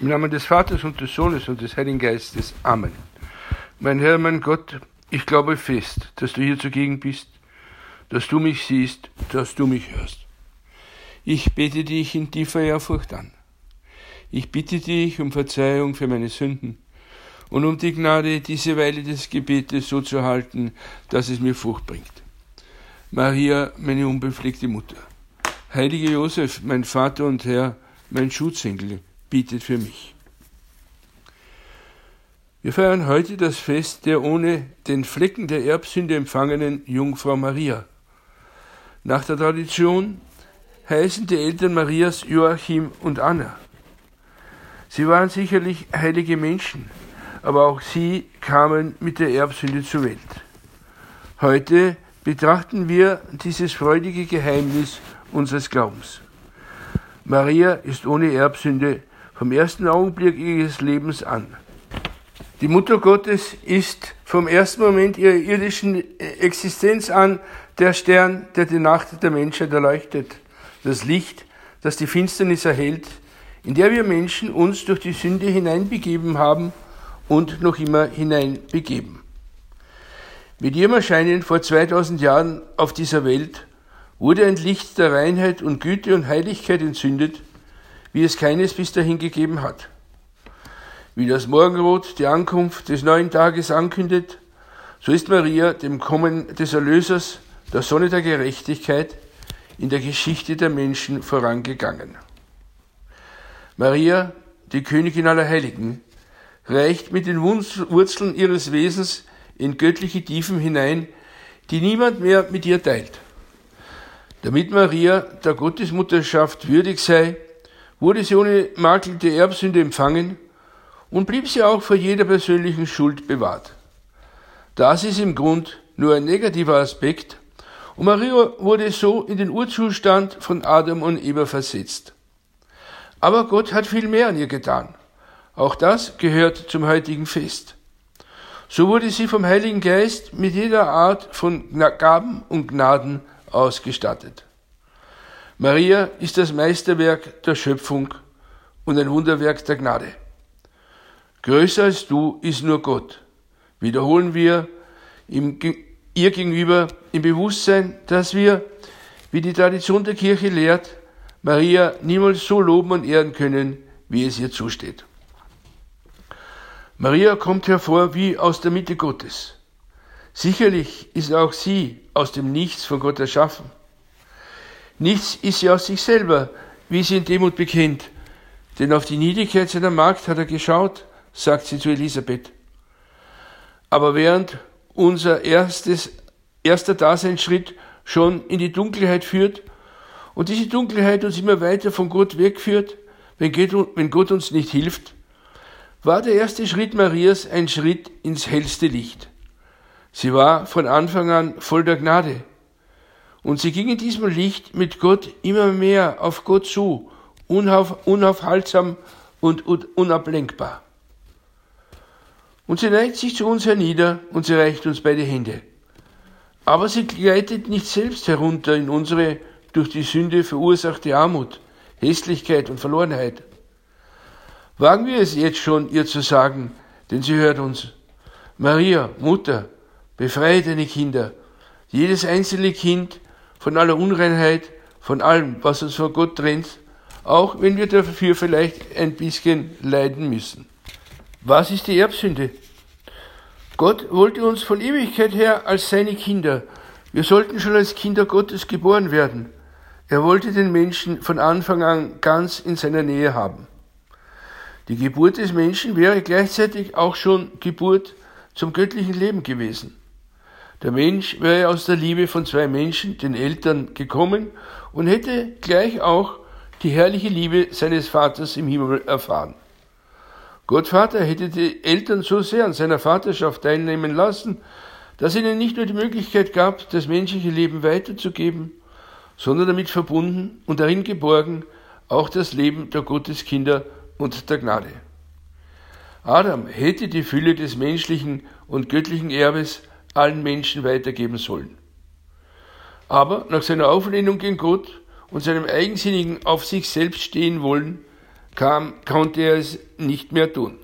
Im Namen des Vaters und des Sohnes und des Heiligen Geistes. Amen. Mein Herr, mein Gott, ich glaube fest, dass du hier zugegen bist, dass du mich siehst, dass du mich hörst. Ich bete dich in tiefer Ehrfurcht an. Ich bitte dich um Verzeihung für meine Sünden und um die Gnade, diese Weile des Gebetes so zu halten, dass es mir Frucht bringt. Maria, meine unbefleckte Mutter. Heiliger Josef, mein Vater und Herr, mein Schutzengel, bietet für mich. Wir feiern heute das Fest der ohne den Flecken der Erbsünde empfangenen Jungfrau Maria. Nach der Tradition heißen die Eltern Marias Joachim und Anna. Sie waren sicherlich heilige Menschen, aber auch sie kamen mit der Erbsünde zur Welt. Heute betrachten wir dieses freudige Geheimnis unseres Glaubens. Maria ist ohne Erbsünde vom ersten Augenblick ihres Lebens an. Die Mutter Gottes ist vom ersten Moment ihrer irdischen Existenz an der Stern, der die Nacht der Menschheit erleuchtet, das Licht, das die Finsternis erhält, in der wir Menschen uns durch die Sünde hineinbegeben haben und noch immer hineinbegeben. Mit ihrem Erscheinen vor 2000 Jahren auf dieser Welt wurde ein Licht der Reinheit und Güte und Heiligkeit entzündet, wie es keines bis dahin gegeben hat. Wie das Morgenrot die Ankunft des neuen Tages ankündet, so ist Maria dem Kommen des Erlösers, der Sonne der Gerechtigkeit, in der Geschichte der Menschen vorangegangen. Maria, die Königin aller Heiligen, reicht mit den Wurzeln ihres Wesens in göttliche Tiefen hinein, die niemand mehr mit ihr teilt. Damit Maria der Gottesmutterschaft würdig sei, wurde sie ohne Makel Erbsünde empfangen und blieb sie auch vor jeder persönlichen Schuld bewahrt. Das ist im Grund nur ein negativer Aspekt und Maria wurde so in den Urzustand von Adam und Eva versetzt. Aber Gott hat viel mehr an ihr getan. Auch das gehört zum heutigen Fest. So wurde sie vom Heiligen Geist mit jeder Art von Gaben und Gnaden ausgestattet. Maria ist das Meisterwerk der Schöpfung und ein Wunderwerk der Gnade. Größer als du ist nur Gott. Wiederholen wir im, ihr gegenüber im Bewusstsein, dass wir, wie die Tradition der Kirche lehrt, Maria niemals so loben und ehren können, wie es ihr zusteht. Maria kommt hervor wie aus der Mitte Gottes. Sicherlich ist auch sie aus dem Nichts von Gott erschaffen. Nichts ist sie aus sich selber, wie sie in Demut bekennt. Denn auf die Niedrigkeit seiner Magd hat er geschaut, sagt sie zu Elisabeth. Aber während unser erstes, erster Daseinsschritt schon in die Dunkelheit führt und diese Dunkelheit uns immer weiter von Gott wegführt, wenn Gott uns nicht hilft, war der erste Schritt Marias ein Schritt ins hellste Licht. Sie war von Anfang an voll der Gnade. Und sie ging in diesem Licht mit Gott immer mehr auf Gott zu, unauf, unaufhaltsam und unablenkbar. Und sie neigt sich zu uns hernieder und sie reicht uns beide Hände. Aber sie gleitet nicht selbst herunter in unsere durch die Sünde verursachte Armut, Hässlichkeit und Verlorenheit. Wagen wir es jetzt schon, ihr zu sagen, denn sie hört uns. Maria, Mutter, befreie deine Kinder, jedes einzelne Kind von aller Unreinheit, von allem, was uns von Gott trennt, auch wenn wir dafür vielleicht ein bisschen leiden müssen. Was ist die Erbsünde? Gott wollte uns von Ewigkeit her als seine Kinder. Wir sollten schon als Kinder Gottes geboren werden. Er wollte den Menschen von Anfang an ganz in seiner Nähe haben. Die Geburt des Menschen wäre gleichzeitig auch schon Geburt zum göttlichen Leben gewesen. Der Mensch wäre aus der Liebe von zwei Menschen, den Eltern, gekommen und hätte gleich auch die herrliche Liebe seines Vaters im Himmel erfahren. Gott Vater hätte die Eltern so sehr an seiner Vaterschaft teilnehmen lassen, dass ihnen nicht nur die Möglichkeit gab, das menschliche Leben weiterzugeben, sondern damit verbunden und darin geborgen auch das Leben der Gotteskinder und der Gnade. Adam hätte die Fülle des menschlichen und göttlichen Erbes allen Menschen weitergeben sollen. Aber nach seiner Auflehnung gegen Gott und seinem eigensinnigen auf sich selbst stehen wollen, kam, konnte er es nicht mehr tun.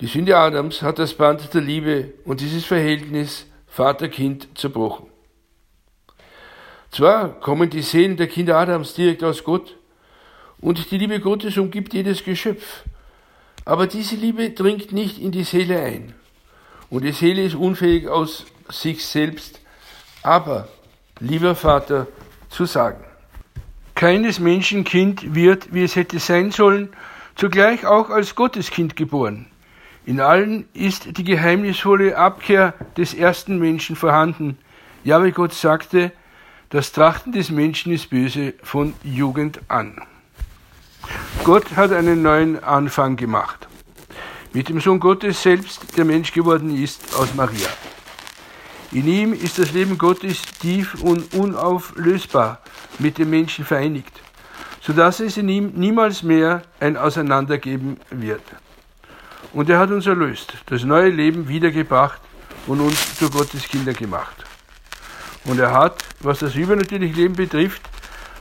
Die Sünde Adams hat das Band der Liebe und dieses Verhältnis Vater-Kind zerbrochen. Zwar kommen die Seelen der Kinder Adams direkt aus Gott und die Liebe Gottes umgibt jedes Geschöpf, aber diese Liebe dringt nicht in die Seele ein und die Seele ist unfähig aus sich selbst, aber, lieber Vater, zu sagen. Keines Menschenkind wird, wie es hätte sein sollen, zugleich auch als Gotteskind geboren. In allen ist die geheimnisvolle Abkehr des ersten Menschen vorhanden. Ja, wie Gott sagte, das Trachten des Menschen ist böse von Jugend an. Gott hat einen neuen Anfang gemacht. Mit dem Sohn Gottes selbst, der Mensch geworden ist, aus Maria. In ihm ist das Leben Gottes tief und unauflösbar mit dem Menschen vereinigt, sodass es in ihm niemals mehr ein Auseinandergeben wird. Und er hat uns erlöst, das neue Leben wiedergebracht und uns zu Gottes Kinder gemacht. Und er hat, was das übernatürliche Leben betrifft,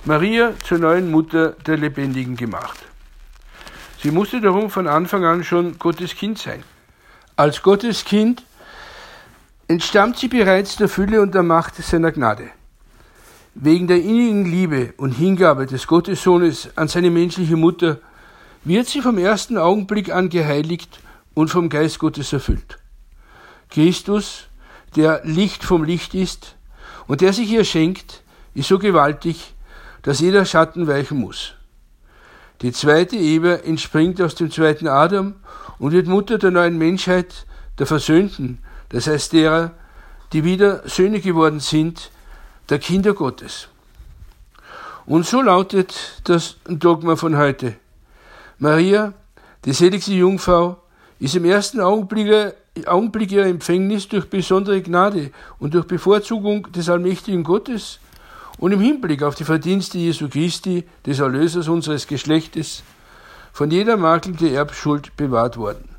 Maria zur neuen Mutter der Lebendigen gemacht. Sie musste darum von Anfang an schon Gottes Kind sein. Als Gottes Kind entstammt sie bereits der Fülle und der Macht seiner Gnade. Wegen der innigen Liebe und Hingabe des Gottessohnes an seine menschliche Mutter wird sie vom ersten Augenblick an geheiligt und vom Geist Gottes erfüllt. Christus, der Licht vom Licht ist, und der sich ihr schenkt, ist so gewaltig, dass jeder Schatten weichen muss. Die zweite Ehe entspringt aus dem zweiten Adam und wird Mutter der neuen Menschheit, der Versöhnten, das heißt derer, die wieder Söhne geworden sind, der Kinder Gottes. Und so lautet das Dogma von heute. Maria, die seligste Jungfrau, ist im ersten Augenblick Augenblick ihrer Empfängnis durch besondere Gnade und durch Bevorzugung des allmächtigen Gottes und im Hinblick auf die Verdienste Jesu Christi, des Erlösers unseres Geschlechtes, von jeder Makel der Erbschuld bewahrt worden.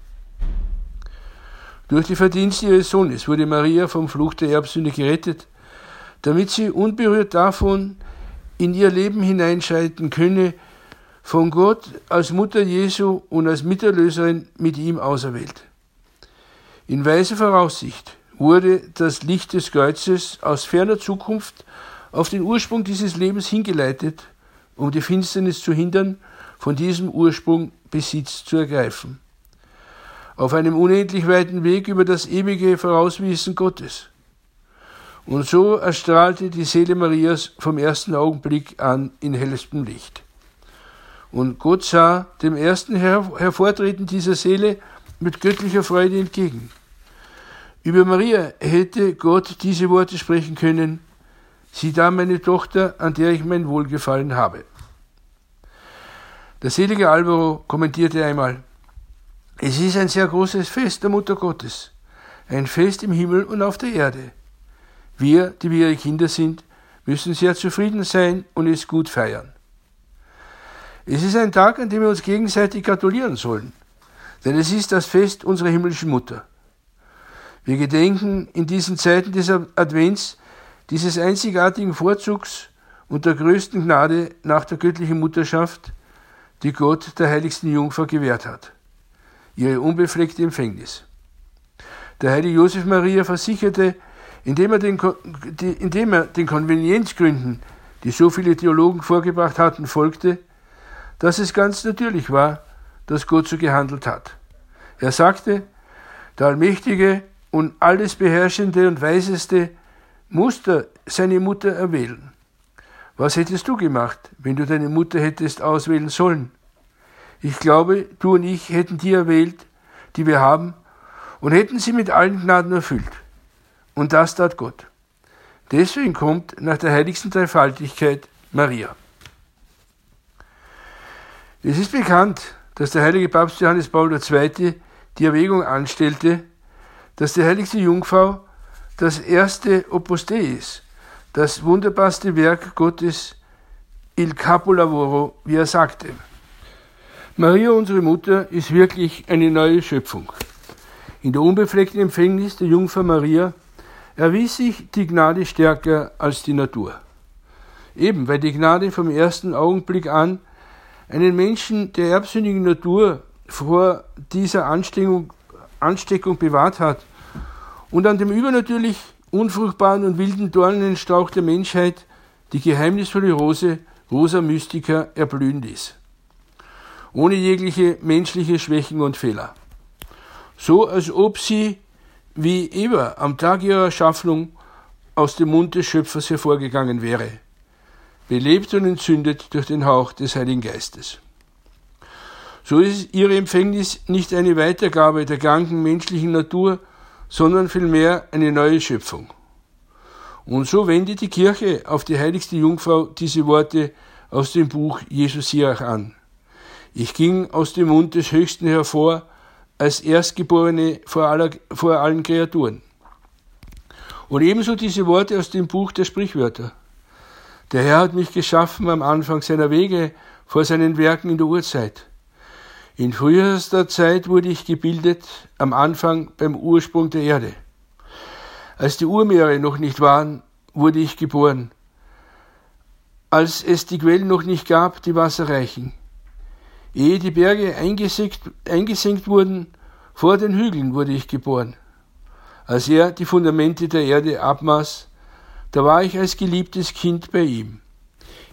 Durch die Verdienste ihres Sohnes wurde Maria vom Fluch der Erbsünde gerettet, damit sie unberührt davon in ihr Leben hineinschreiten könne, von Gott als Mutter Jesu und als Miterlöserin mit ihm auserwählt. In weiser Voraussicht wurde das Licht des Kreuzes aus ferner Zukunft auf den Ursprung dieses Lebens hingeleitet, um die Finsternis zu hindern, von diesem Ursprung Besitz zu ergreifen. Auf einem unendlich weiten Weg über das ewige Vorauswissen Gottes. Und so erstrahlte die Seele Marias vom ersten Augenblick an in hellstem Licht. Und Gott sah dem ersten Hervortreten dieser Seele mit göttlicher Freude entgegen. Über Maria hätte Gott diese Worte sprechen können, sieh da meine Tochter, an der ich mein Wohlgefallen habe. Der selige Alvaro kommentierte einmal, es ist ein sehr großes Fest der Mutter Gottes, ein Fest im Himmel und auf der Erde. Wir, die wir ihre Kinder sind, müssen sehr zufrieden sein und es gut feiern. Es ist ein Tag, an dem wir uns gegenseitig gratulieren sollen denn es ist das Fest unserer himmlischen Mutter. Wir gedenken in diesen Zeiten des Advents dieses einzigartigen Vorzugs und der größten Gnade nach der göttlichen Mutterschaft, die Gott der heiligsten Jungfrau gewährt hat, ihre unbefleckte Empfängnis. Der heilige Josef Maria versicherte, indem er, den, indem er den Konvenienzgründen, die so viele Theologen vorgebracht hatten, folgte, dass es ganz natürlich war, dass Gott so gehandelt hat. Er sagte, der Allmächtige und alles beherrschende und weiseste musste seine Mutter erwählen. Was hättest du gemacht, wenn du deine Mutter hättest auswählen sollen? Ich glaube, du und ich hätten die erwählt, die wir haben, und hätten sie mit allen Gnaden erfüllt. Und das tat Gott. Deswegen kommt nach der heiligsten Dreifaltigkeit Maria. Es ist bekannt, dass der heilige Papst Johannes Paul II. die Erwägung anstellte, dass die heiligste Jungfrau das erste Opus Dei ist, das wunderbarste Werk Gottes, il capolavoro, wie er sagte. Maria, unsere Mutter, ist wirklich eine neue Schöpfung. In der unbefleckten Empfängnis der Jungfrau Maria erwies sich die Gnade stärker als die Natur. Eben weil die Gnade vom ersten Augenblick an einen Menschen der erbsündigen Natur vor dieser Ansteckung, Ansteckung bewahrt hat und an dem übernatürlich unfruchtbaren und wilden Dornenstrauch der Menschheit die geheimnisvolle Rose Rosa Mystica erblühen ließ. Ohne jegliche menschliche Schwächen und Fehler. So als ob sie, wie Eva am Tag ihrer Schaffung, aus dem Mund des Schöpfers hervorgegangen wäre, belebt und entzündet durch den Hauch des Heiligen Geistes. So ist ihre Empfängnis nicht eine Weitergabe der kranken menschlichen Natur, sondern vielmehr eine neue Schöpfung. Und so wendet die Kirche auf die heiligste Jungfrau diese Worte aus dem Buch Jesus Sirach an. Ich ging aus dem Mund des Höchsten hervor, als Erstgeborene vor, aller, vor allen Kreaturen. Und ebenso diese Worte aus dem Buch der Sprichwörter. Der Herr hat mich geschaffen am Anfang seiner Wege, vor seinen Werken in der Urzeit. In frühester Zeit wurde ich gebildet, am Anfang beim Ursprung der Erde. Als die Urmeere noch nicht waren, wurde ich geboren. Als es die Quellen noch nicht gab, die Wasser reichen. Ehe die Berge eingesenkt, eingesenkt wurden, vor den Hügeln wurde ich geboren. Als er die Fundamente der Erde abmaß, da war ich als geliebtes Kind bei ihm.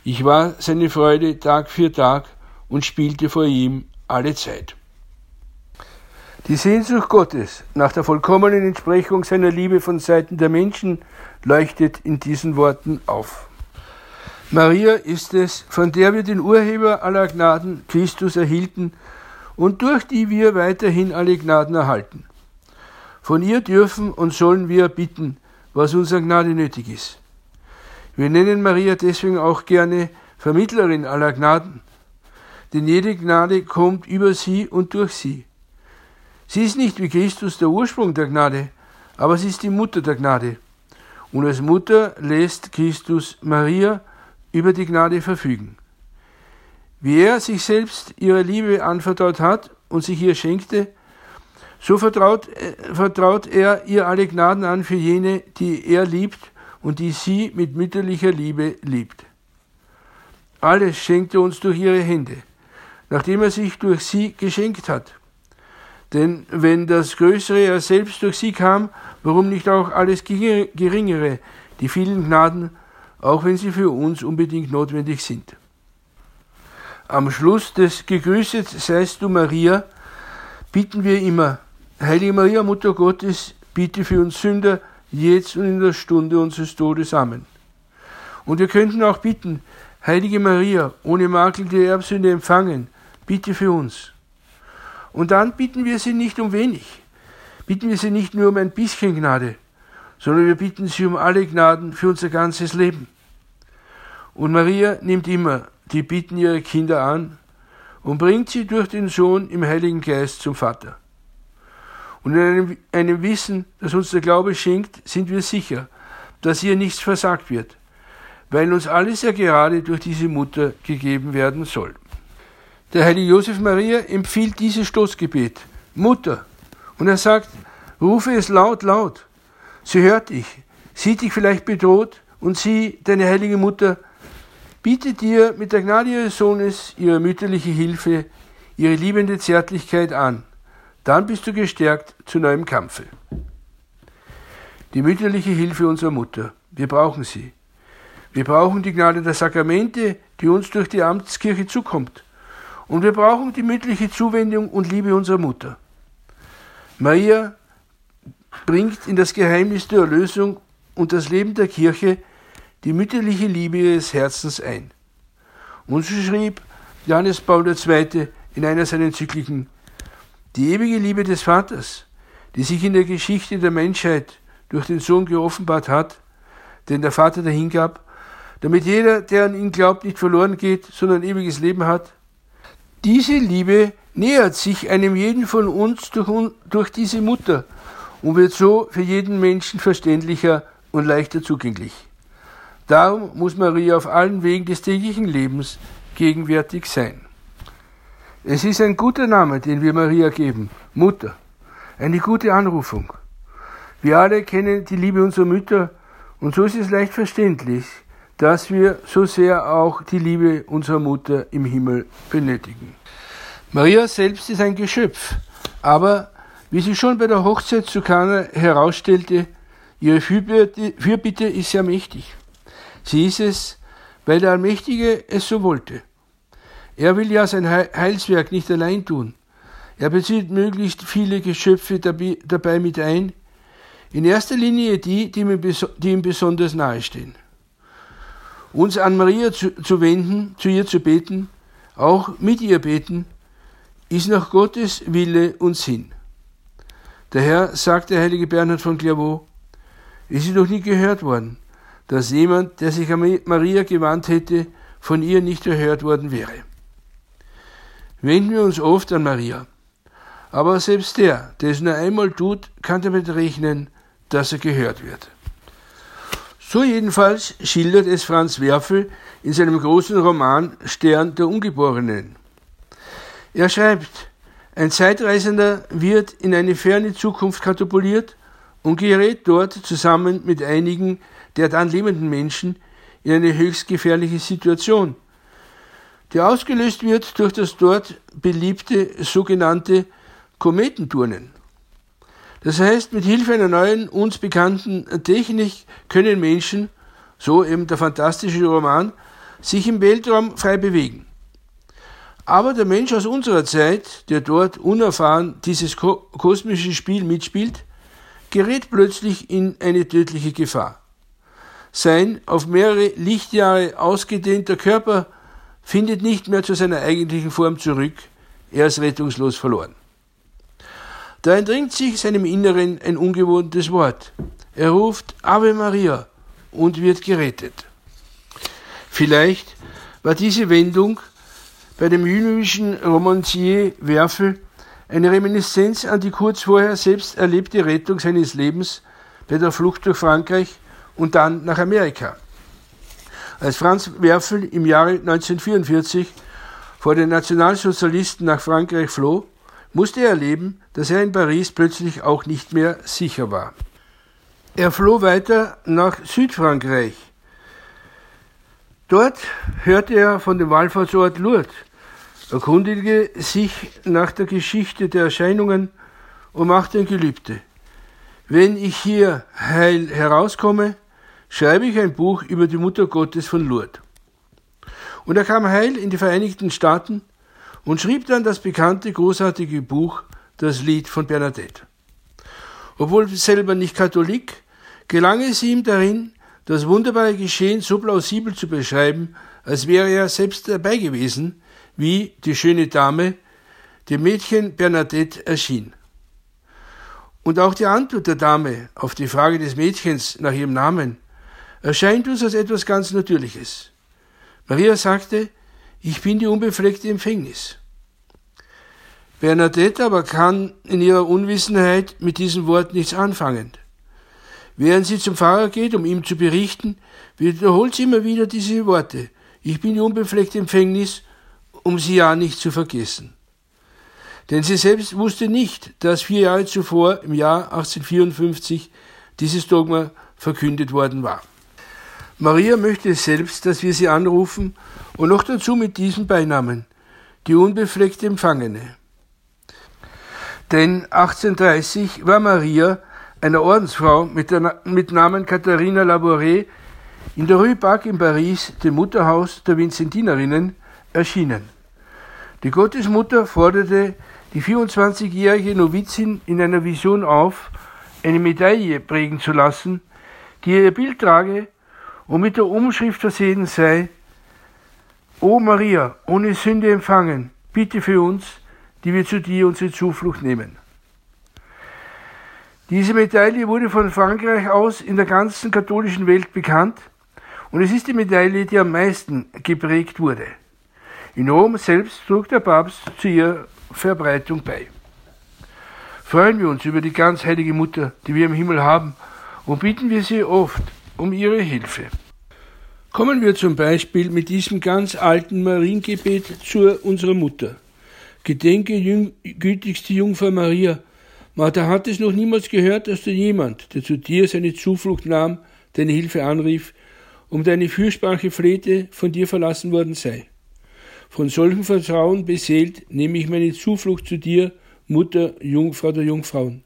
Ich war seine Freude Tag für Tag und spielte vor ihm alle Zeit. Die Sehnsucht Gottes nach der vollkommenen Entsprechung seiner Liebe von Seiten der Menschen leuchtet in diesen Worten auf. Maria ist es, von der wir den Urheber aller Gnaden, Christus, erhielten und durch die wir weiterhin alle Gnaden erhalten. Von ihr dürfen und sollen wir bitten, was unserer Gnade nötig ist. Wir nennen Maria deswegen auch gerne Vermittlerin aller Gnaden, denn jede Gnade kommt über sie und durch sie. Sie ist nicht wie Christus der Ursprung der Gnade, aber sie ist die Mutter der Gnade. Und als Mutter lässt Christus Maria über die Gnade verfügen. Wie er sich selbst ihrer Liebe anvertraut hat und sich ihr schenkte, so vertraut, äh, vertraut er ihr alle Gnaden an für jene, die er liebt und die sie mit mütterlicher Liebe liebt. Alles schenkt er uns durch ihre Hände, nachdem er sich durch sie geschenkt hat. Denn wenn das Größere er selbst durch sie kam, warum nicht auch alles Geringere, die vielen Gnaden, auch wenn sie für uns unbedingt notwendig sind. Am Schluss des Gegrüßet seist du Maria, bitten wir immer, Heilige Maria, Mutter Gottes, bitte für uns Sünder, jetzt und in der Stunde unseres Todes. Amen. Und wir könnten auch bitten, Heilige Maria, ohne Makel der Erbsünde empfangen, bitte für uns. Und dann bitten wir sie nicht um wenig. Bitten wir sie nicht nur um ein bisschen Gnade, sondern wir bitten sie um alle Gnaden für unser ganzes Leben. Und Maria nimmt immer die Bitten ihrer Kinder an und bringt sie durch den Sohn im Heiligen Geist zum Vater. Und in einem, einem Wissen, das uns der Glaube schenkt, sind wir sicher, dass ihr nichts versagt wird, weil uns alles ja gerade durch diese Mutter gegeben werden soll. Der heilige Josef Maria empfiehlt dieses Stoßgebet. Mutter. Und er sagt, rufe es laut, laut. Sie hört dich, sieht dich vielleicht bedroht und sie, deine heilige Mutter, bietet dir mit der Gnade ihres Sohnes ihre mütterliche Hilfe, ihre liebende Zärtlichkeit an. Dann bist du gestärkt zu neuem Kampfe. Die mütterliche Hilfe unserer Mutter. Wir brauchen sie. Wir brauchen die Gnade der Sakramente, die uns durch die Amtskirche zukommt. Und wir brauchen die mütterliche Zuwendung und Liebe unserer Mutter. Maria bringt in das Geheimnis der Erlösung und das Leben der Kirche die mütterliche Liebe ihres Herzens ein. Und so schrieb Johannes Paul II. in einer seiner Enzykliken, die ewige Liebe des Vaters, die sich in der Geschichte der Menschheit durch den Sohn geoffenbart hat, den der Vater dahingab, damit jeder, der an ihn glaubt, nicht verloren geht, sondern ewiges Leben hat, diese Liebe nähert sich einem jeden von uns durch, durch diese Mutter und wird so für jeden Menschen verständlicher und leichter zugänglich. Darum muss Maria auf allen Wegen des täglichen Lebens gegenwärtig sein. Es ist ein guter Name, den wir Maria geben, Mutter. Eine gute Anrufung. Wir alle kennen die Liebe unserer Mütter und so ist es leicht verständlich, dass wir so sehr auch die Liebe unserer Mutter im Himmel benötigen. Maria selbst ist ein Geschöpf, aber wie sie schon bei der Hochzeit zu Kana herausstellte, ihre Fürbitte, ist sehr mächtig. Sie ist es, weil der Allmächtige es so wollte. Er will ja sein Heilswerk nicht allein tun. Er bezieht möglichst viele Geschöpfe dabei mit ein, in erster Linie die, die ihm besonders nahestehen. Uns an Maria zu, zu wenden, zu ihr zu beten, auch mit ihr beten, ist nach Gottes Wille und Sinn. Daher sagt der heilige Bernhard von Clairvaux, es ist noch nie gehört worden, dass jemand, der sich an Maria gewandt hätte, von ihr nicht erhört worden wäre. Wenden wir uns oft an Maria. Aber selbst der, der es nur einmal tut, kann damit rechnen, dass er gehört wird. So jedenfalls schildert es Franz Werfel in seinem großen Roman Stern der Ungeborenen. Er schreibt, ein Zeitreisender wird in eine ferne Zukunft katapultiert und gerät dort zusammen mit einigen der dann lebenden Menschen in eine höchst gefährliche Situation, die ausgelöst wird durch das dort beliebte sogenannte Kometenturnen. Das heißt, mit Hilfe einer neuen, uns bekannten Technik können Menschen, so eben der fantastische Roman, sich im Weltraum frei bewegen. Aber der Mensch aus unserer Zeit, der dort unerfahren dieses kosmische Spiel mitspielt, gerät plötzlich in eine tödliche Gefahr. Sein auf mehrere Lichtjahre ausgedehnter Körper findet nicht mehr zu seiner eigentlichen Form zurück, er ist rettungslos verloren. Da entringt sich seinem Inneren ein ungewohntes Wort. Er ruft Ave Maria und wird gerettet. Vielleicht war diese Wendung bei dem jüdischen Romancier Werfel eine Reminiszenz an die kurz vorher selbst erlebte Rettung seines Lebens bei der Flucht durch Frankreich und dann nach Amerika. Als Franz Werfel im Jahre 1944 vor den Nationalsozialisten nach Frankreich floh, musste er erleben, dass er in Paris plötzlich auch nicht mehr sicher war. Er floh weiter nach Südfrankreich. Dort hörte er von dem Wallfahrtsort Lourdes, erkundigte sich nach der Geschichte der Erscheinungen und machte ein Gelübde. Wenn ich hier heil herauskomme, schreibe ich ein Buch über die Mutter Gottes von Lourdes. Und er kam heil in die Vereinigten Staaten und schrieb dann das bekannte, großartige Buch Das Lied von Bernadette. Obwohl selber nicht Katholik, gelang es ihm darin, das wunderbare Geschehen so plausibel zu beschreiben, als wäre er selbst dabei gewesen, wie die schöne Dame dem Mädchen Bernadette erschien. Und auch die Antwort der Dame auf die Frage des Mädchens nach ihrem Namen erscheint uns als etwas ganz Natürliches. Maria sagte, ich bin die unbefleckte Empfängnis. Bernadette aber kann in ihrer Unwissenheit mit diesem Wort nichts anfangen. Während sie zum Pfarrer geht, um ihm zu berichten, wiederholt sie immer wieder diese Worte. Ich bin die unbefleckte Empfängnis, um sie ja nicht zu vergessen. Denn sie selbst wusste nicht, dass vier Jahre zuvor, im Jahr 1854, dieses Dogma verkündet worden war. Maria möchte selbst, dass wir sie anrufen und noch dazu mit diesem Beinamen, die unbefleckte Empfangene. Denn 1830 war Maria, einer Ordensfrau mit, der, mit Namen Katharina Labouré, in der Rue Bac in Paris, dem Mutterhaus der Vincentinerinnen, erschienen. Die Gottesmutter forderte die 24-jährige Novizin in einer Vision auf, eine Medaille prägen zu lassen, die ihr Bild trage und mit der Umschrift versehen sei, O Maria, ohne Sünde empfangen, bitte für uns, die wir zu dir unsere Zuflucht nehmen. Diese Medaille wurde von Frankreich aus in der ganzen katholischen Welt bekannt und es ist die Medaille, die am meisten geprägt wurde. In Rom selbst trug der Papst zu ihrer Verbreitung bei. Freuen wir uns über die ganz heilige Mutter, die wir im Himmel haben, und bitten wir sie oft um ihre Hilfe. Kommen wir zum Beispiel mit diesem ganz alten Mariengebet zu unserer Mutter. Gedenke, jüng, gütigste Jungfrau Maria. Martha hat es noch niemals gehört, dass du jemand, der zu dir seine Zuflucht nahm, deine Hilfe anrief um deine Fürsprache flehte, von dir verlassen worden sei. Von solchem Vertrauen beseelt nehme ich meine Zuflucht zu dir, Mutter, Jungfrau der Jungfrauen.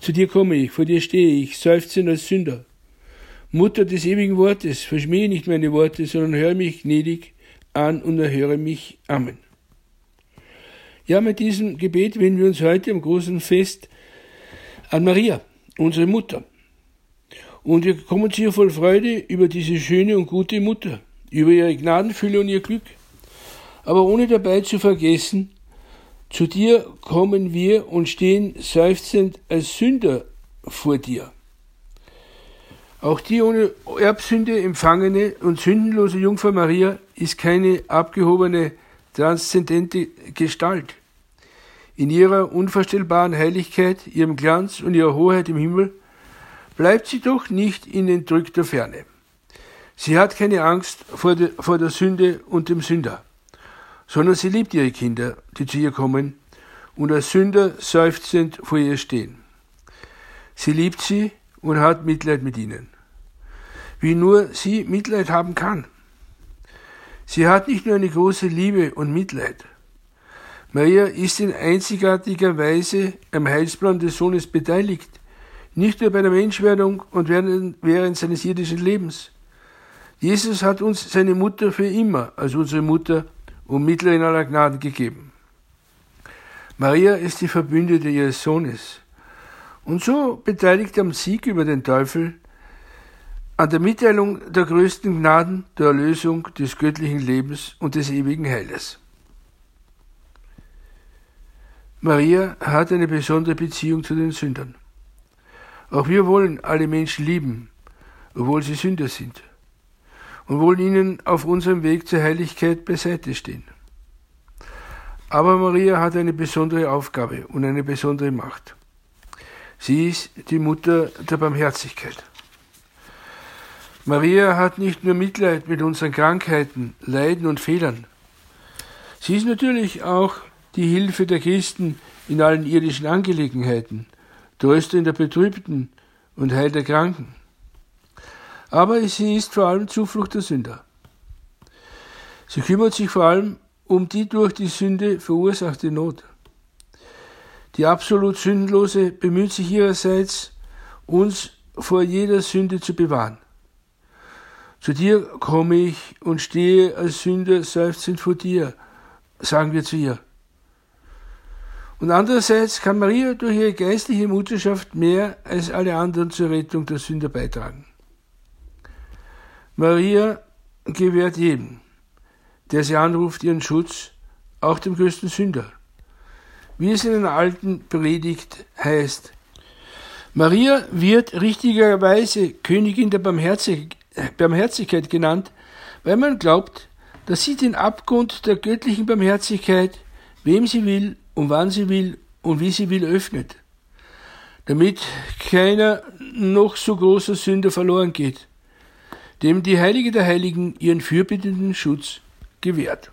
Zu dir komme ich, vor dir stehe ich, seufzend als Sünder. Mutter des ewigen Wortes, verschmähe nicht meine Worte, sondern höre mich gnädig an und erhöre mich. Amen. Ja, mit diesem Gebet wenden wir uns heute am großen Fest an Maria, unsere Mutter. Und wir kommen zu ihr voll Freude über diese schöne und gute Mutter, über ihre Gnadenfülle und ihr Glück. Aber ohne dabei zu vergessen, zu dir kommen wir und stehen seufzend als Sünder vor dir. Auch die ohne Erbsünde empfangene und sündenlose Jungfrau Maria ist keine abgehobene, transzendente Gestalt. In ihrer unvorstellbaren Heiligkeit, ihrem Glanz und ihrer Hoheit im Himmel bleibt sie doch nicht in entrückter Ferne. Sie hat keine Angst vor der, vor der Sünde und dem Sünder, sondern sie liebt ihre Kinder, die zu ihr kommen und als Sünder seufzend vor ihr stehen. Sie liebt sie und hat Mitleid mit ihnen, wie nur sie Mitleid haben kann. Sie hat nicht nur eine große Liebe und Mitleid. Maria ist in einzigartiger Weise am Heilsplan des Sohnes beteiligt, nicht nur bei der Menschwerdung und während, seines irdischen Lebens. Jesus hat uns seine Mutter für immer als unsere Mutter und Mittlerin aller Gnaden gegeben. Maria ist die Verbündete ihres Sohnes und so beteiligt am Sieg über den Teufel, an der Mitteilung der größten Gnaden, der Erlösung des göttlichen Lebens und des ewigen Heiles. Maria hat eine besondere Beziehung zu den Sündern. Auch wir wollen alle Menschen lieben, obwohl sie Sünder sind, und wollen ihnen auf unserem Weg zur Heiligkeit beiseite stehen. Aber Maria hat eine besondere Aufgabe und eine besondere Macht. Sie ist die Mutter der Barmherzigkeit. Maria hat nicht nur Mitleid mit unseren Krankheiten, Leiden und Fehlern. Sie ist natürlich auch die Hilfe der Christen in allen irdischen Angelegenheiten, Trösterin der Betrübten und Heil der Kranken. Aber sie ist vor allem Zuflucht der Sünder. Sie kümmert sich vor allem um die durch die Sünde verursachte Not. Die absolut Sündenlose bemüht sich ihrerseits, uns vor jeder Sünde zu bewahren. Zu dir komme ich und stehe als Sünder seufzend vor dir, sagen wir zu ihr. Und andererseits kann Maria durch ihre geistliche Mutterschaft mehr als alle anderen zur Rettung der Sünder beitragen. Maria gewährt jedem, der sie anruft, ihren Schutz, auch dem größten Sünder. Wie es in einer alten Predigt heißt, Maria wird richtigerweise Königin der Barmherzigkeit genannt, weil man glaubt, dass sie den Abgrund der göttlichen Barmherzigkeit, wem sie will, und wann sie will und wie sie will öffnet, damit keiner noch so großer Sünder verloren geht, dem die Heilige der Heiligen ihren fürbittenden Schutz gewährt.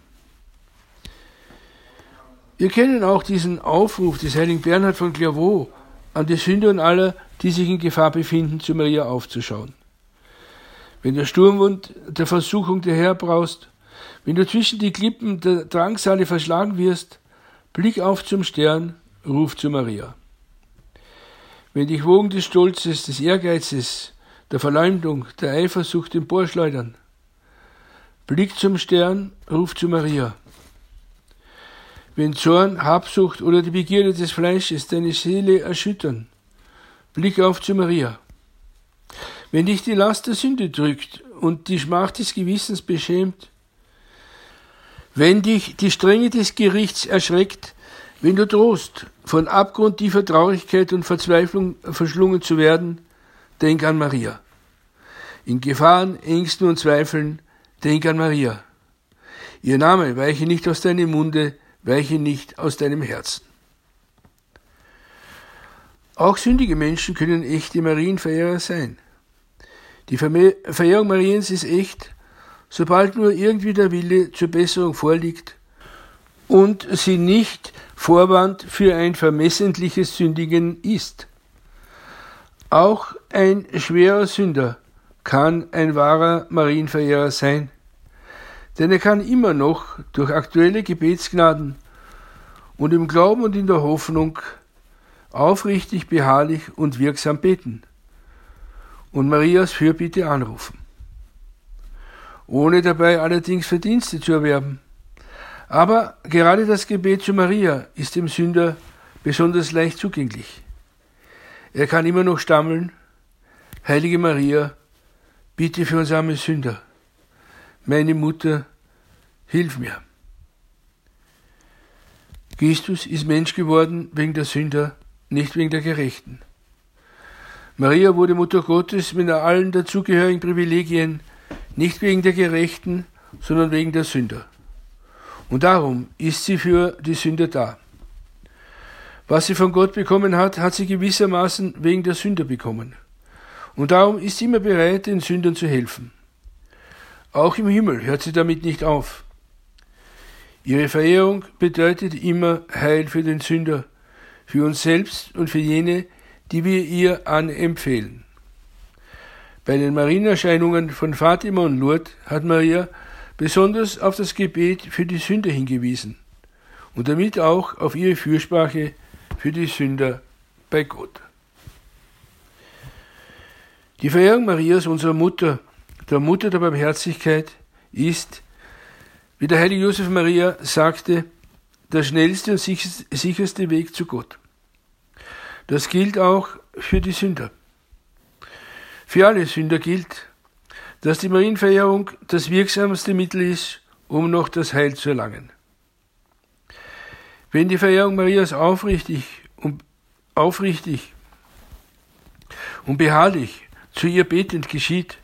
Wir kennen auch diesen Aufruf des heiligen Bernhard von Clairvaux an die Sünder und aller, die sich in Gefahr befinden, zu Maria aufzuschauen. Wenn der Sturmwind der Versuchung daherbraust, wenn du zwischen die Klippen der Drangsale verschlagen wirst, Blick auf zum Stern, ruf zu Maria. Wenn dich Wogen des Stolzes, des Ehrgeizes, der Verleumdung, der Eifersucht emporschleudern, Blick zum Stern, ruf zu Maria. Wenn Zorn, Habsucht oder die Begierde des Fleisches deine Seele erschüttern, Blick auf zu Maria. Wenn dich die Last der Sünde drückt und die Schmach des Gewissens beschämt, wenn dich die Strenge des Gerichts erschreckt, wenn du drohst, von abgrundtiefer Traurigkeit und Verzweiflung verschlungen zu werden, denk an Maria. In Gefahren, Ängsten und Zweifeln, denk an Maria. Ihr Name weiche nicht aus deinem Munde, weiche nicht aus deinem Herzen. Auch sündige Menschen können echte Marienverehrer sein. Die Verehrung Mariens ist echt, sobald nur irgendwie der Wille zur Besserung vorliegt und sie nicht Vorwand für ein vermessentliches Sündigen ist. Auch ein schwerer Sünder kann ein wahrer Marienverehrer sein, denn er kann immer noch durch aktuelle Gebetsgnaden und im Glauben und in der Hoffnung aufrichtig, beharrlich und wirksam beten und Marias Fürbitte anrufen, ohne dabei allerdings Verdienste zu erwerben. Aber gerade das Gebet zu Maria ist dem Sünder besonders leicht zugänglich. Er kann immer noch stammeln, Heilige Maria, bitte für uns arme Sünder, meine Mutter, hilf mir. Christus ist Mensch geworden wegen der Sünder, nicht wegen der Gerechten. Maria wurde Mutter Gottes mit allen dazugehörigen Privilegien, nicht wegen der Gerechten, sondern wegen der Sünder. Und darum ist sie für die Sünder da. Was sie von Gott bekommen hat, hat sie gewissermaßen wegen der Sünder bekommen. Und darum ist sie immer bereit, den Sündern zu helfen. Auch im Himmel hört sie damit nicht auf. Ihre Verehrung bedeutet immer Heil für den Sünder, für uns selbst und für jene, die wir ihr anempfehlen. Bei den Marienerscheinungen von Fatima und Lourdes hat Maria besonders auf das Gebet für die Sünder hingewiesen und damit auch auf ihre Fürsprache für die Sünder bei Gott. Die Verehrung Marias, unserer Mutter, der Mutter der Barmherzigkeit, ist, wie der heilige Josef Maria sagte, der schnellste und sicherste Weg zu Gott. Das gilt auch für die Sünder. Für alle Sünder gilt, dass die Marienverehrung das wirksamste Mittel ist, um noch das Heil zu erlangen. Wenn die Verehrung Marias aufrichtig und aufrichtig und beharrlich zu ihr betend geschieht,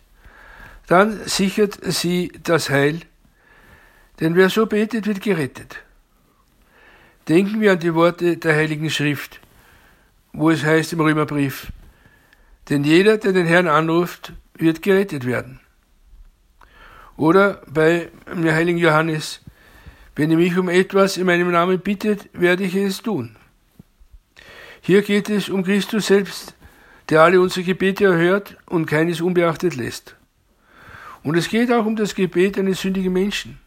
dann sichert sie das Heil, denn wer so betet, wird gerettet. Denken wir an die Worte der Heiligen Schrift, wo es heißt im Römerbrief, denn jeder, der den Herrn anruft, wird gerettet werden. Oder bei dem Heiligen Johannes, wenn ihr mich um etwas in meinem Namen bittet, werde ich es tun. Hier geht es um Christus selbst, der alle unsere Gebete erhört und keines unbeachtet lässt. Und es geht auch um das Gebet eines sündigen Menschen.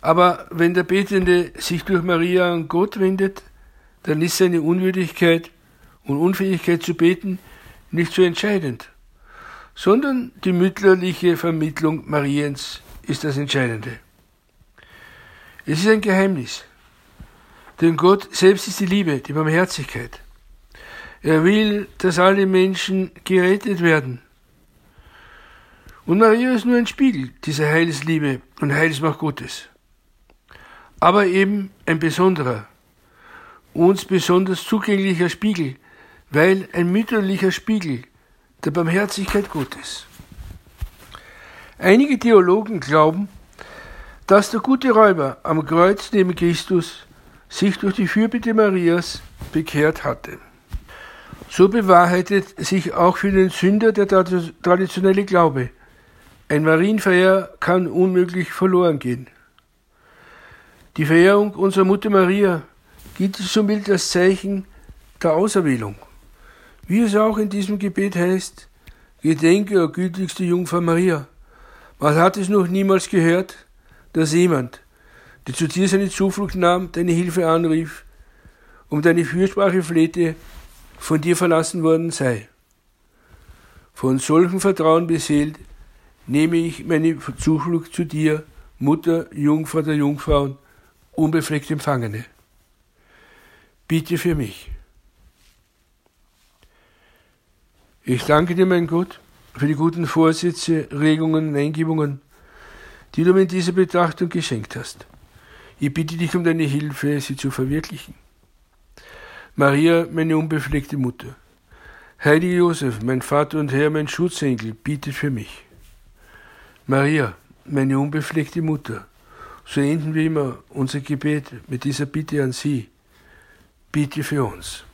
Aber wenn der Betende sich durch Maria an Gott wendet, dann ist seine Unwürdigkeit und Unfähigkeit zu beten nicht so entscheidend, sondern die mütterliche Vermittlung Mariens ist das Entscheidende. Es ist ein Geheimnis, denn Gott selbst ist die Liebe, die Barmherzigkeit. Er will, dass alle Menschen gerettet werden. Und Maria ist nur ein Spiegel dieser Heilsliebe und Heilsmacht Gottes. Aber eben ein besonderer, uns besonders zugänglicher Spiegel, weil ein mütterlicher Spiegel der Barmherzigkeit Gottes. Einige Theologen glauben, dass der gute Räuber am Kreuz neben Christus sich durch die Fürbitte Marias bekehrt hatte. So bewahrheitet sich auch für den Sünder der traditionelle Glaube. Ein Marienverehrer kann unmöglich verloren gehen. Die Verehrung unserer Mutter Maria gilt somit als Zeichen der Auserwählung. Wie es auch in diesem Gebet heißt, Gedenke, o gütigste Jungfrau Maria. Man hat es noch niemals gehört, dass jemand, der zu dir seine Zuflucht nahm, deine Hilfe anrief, um deine Fürsprache flehte, von dir verlassen worden sei. Von solchem Vertrauen beseelt, nehme ich meine Zuflucht zu dir, Mutter, Jungfrau der Jungfrauen, unbefleckt Empfangene. Bitte für mich. Ich danke dir, mein Gott, für die guten Vorsätze, Regungen und Eingebungen, die du mir in dieser Betrachtung geschenkt hast. Ich bitte dich um deine Hilfe, sie zu verwirklichen. Maria, meine unbefleckte Mutter. Heiliger Josef, mein Vater und Herr, mein Schutzengel, bietet für mich. Maria, meine unbefleckte Mutter, so enden wir immer unser Gebet mit dieser Bitte an Sie. Bitte für uns.